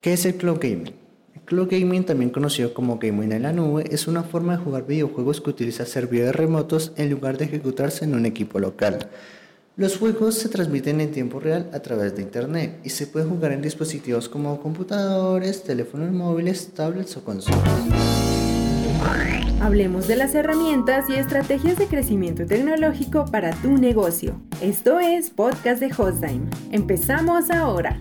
¿Qué es el cloud gaming? El cloud gaming, también conocido como gaming en la nube, es una forma de jugar videojuegos que utiliza servidores remotos en lugar de ejecutarse en un equipo local. Los juegos se transmiten en tiempo real a través de Internet y se pueden jugar en dispositivos como computadores, teléfonos móviles, tablets o consolas. Hablemos de las herramientas y estrategias de crecimiento tecnológico para tu negocio. Esto es Podcast de Hostime. Empezamos ahora.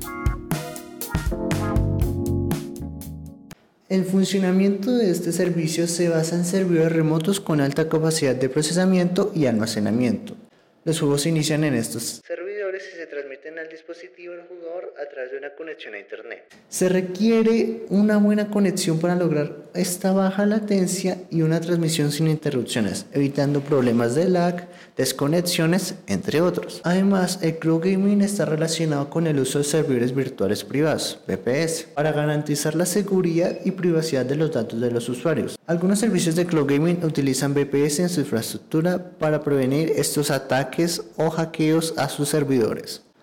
El funcionamiento de este servicio se basa en servidores remotos con alta capacidad de procesamiento y almacenamiento. Los juegos se inician en estos servidores y se transmiten al dispositivo del jugador a través de una conexión a Internet. Se requiere una buena conexión para lograr esta baja latencia y una transmisión sin interrupciones, evitando problemas de lag, desconexiones, entre otros. Además, el cloud gaming está relacionado con el uso de servidores virtuales privados, VPS, para garantizar la seguridad y privacidad de los datos de los usuarios. Algunos servicios de cloud gaming utilizan VPS en su infraestructura para prevenir estos ataques o hackeos a sus servidores.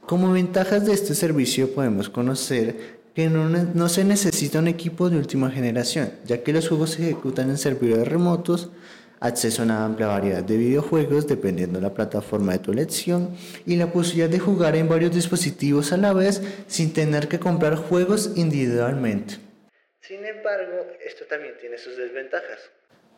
Como ventajas de este servicio podemos conocer que no, no, se necesita un equipo de última generación, ya que los juegos se ejecutan en servidores remotos, acceso a una amplia variedad de videojuegos dependiendo de la plataforma de tu elección y la posibilidad de jugar en varios dispositivos a la vez sin tener que comprar juegos individualmente. Sin embargo, esto también tiene sus desventajas,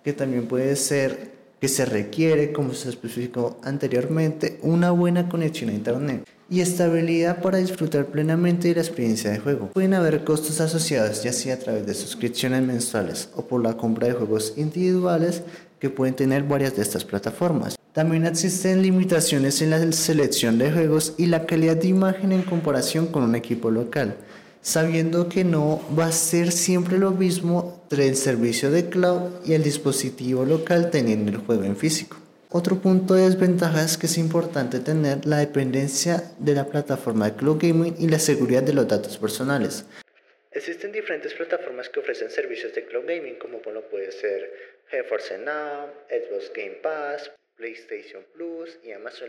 que también puede ser que se requiere, como se especificó anteriormente, una buena conexión a Internet y estabilidad para disfrutar plenamente de la experiencia de juego. Pueden haber costos asociados ya sea a través de suscripciones mensuales o por la compra de juegos individuales que pueden tener varias de estas plataformas. También existen limitaciones en la selección de juegos y la calidad de imagen en comparación con un equipo local, sabiendo que no va a ser siempre lo mismo entre el servicio de cloud y el dispositivo local teniendo el juego en físico. Otro punto de desventaja es que es importante tener la dependencia de la plataforma de cloud gaming y la seguridad de los datos personales. Existen diferentes plataformas que ofrecen servicios de cloud gaming, como puede ser GeForce Now, Xbox Game Pass, PlayStation Plus y Amazon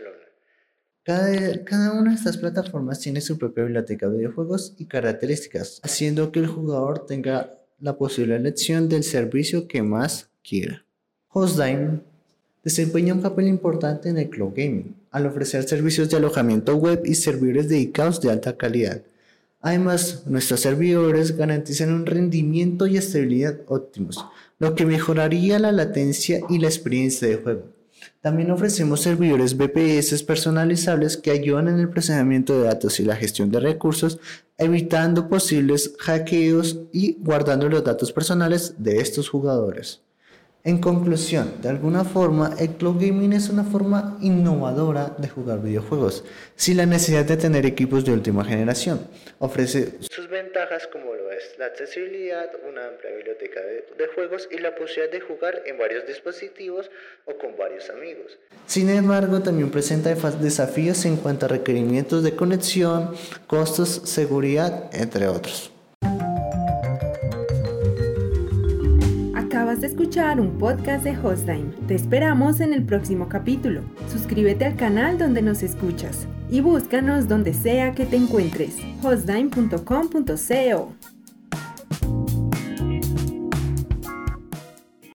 Cada, una de estas plataformas tiene su propia biblioteca de videojuegos y características, haciendo que el jugador tenga la posible elección del servicio que más quiera. Hostdime desempeña un papel importante en el cloud gaming, al ofrecer servicios de alojamiento web y servidores dedicados de alta calidad Además, nuestros servidores garantizan un rendimiento y estabilidad óptimos, lo que mejoraría la latencia y la experiencia de juego. También ofrecemos servidores VPS personalizables que ayudan en el procesamiento de datos y la gestión de recursos, evitando posibles hackeos y guardando los datos personales de estos jugadores. En conclusión, de alguna forma, el cloud gaming es una forma innovadora de jugar videojuegos, sin la necesidad de tener equipos de última generación. Ofrece sus ventajas como lo es la accesibilidad, una amplia biblioteca de, de juegos y la posibilidad de jugar en varios dispositivos o con varios amigos. Sin embargo, también presenta desafíos en cuanto a requerimientos de conexión, costos, seguridad, entre otros. de escuchar un podcast de Hostime. Te esperamos en el próximo capítulo. Suscríbete al canal donde nos escuchas y búscanos donde sea que te encuentres. hostime.com.co